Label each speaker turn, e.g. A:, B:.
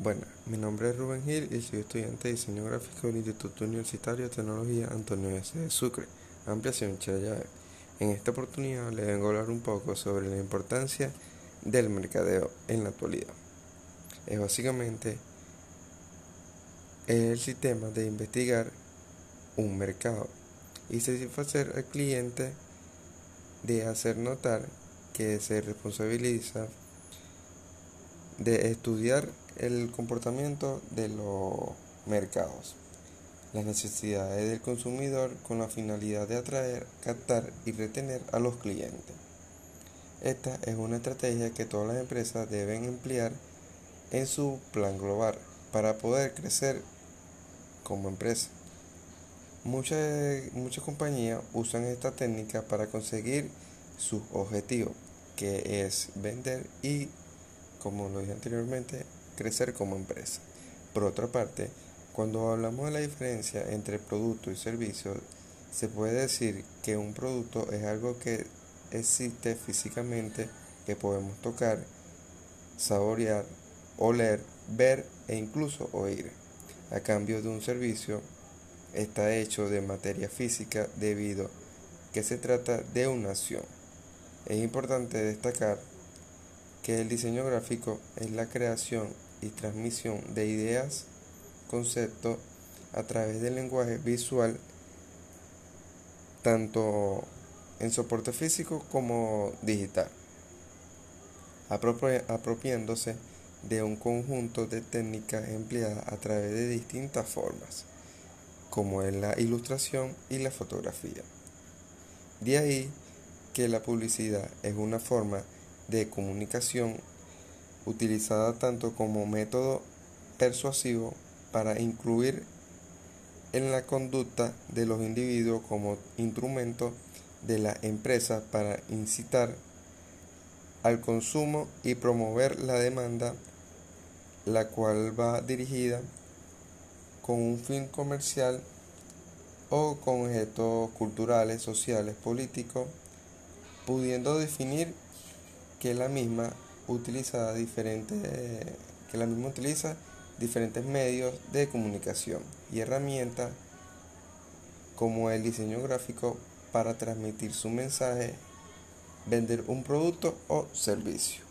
A: Bueno, mi nombre es Rubén Gil y soy estudiante de diseño gráfico del Instituto Universitario de Tecnología Antonio S. de Sucre, ampliación Chayave. En esta oportunidad le vengo a hablar un poco sobre la importancia del mercadeo en la actualidad. Es básicamente el sistema de investigar un mercado y satisfacer al cliente de hacer notar que se responsabiliza de estudiar el comportamiento de los mercados, las necesidades del consumidor con la finalidad de atraer, captar y retener a los clientes. Esta es una estrategia que todas las empresas deben emplear en su plan global para poder crecer como empresa. Muchas, compañías usan esta técnica para conseguir sus objetivos, que es vender y como lo dije anteriormente, crecer como empresa. Por otra parte, cuando hablamos de la diferencia entre producto y servicio, se puede decir que un producto es algo que existe físicamente, que podemos tocar, saborear, oler, ver e incluso oír. A cambio de un servicio, está hecho de materia física debido que se trata de una acción. Es importante destacar que el diseño gráfico es la creación y transmisión de ideas, conceptos a través del lenguaje visual, tanto en soporte físico como digital, apropiándose de un conjunto de técnicas empleadas a través de distintas formas, como en la ilustración y la fotografía. De ahí que la publicidad es una forma de comunicación utilizada tanto como método persuasivo para incluir en la conducta de los individuos como instrumento de la empresa para incitar al consumo y promover la demanda, la cual va dirigida con un fin comercial o con objetos culturales, sociales, políticos, pudiendo definir que la misma utiliza diferentes que la misma utiliza diferentes medios de comunicación y herramientas como el diseño gráfico para transmitir su mensaje, vender un producto o servicio.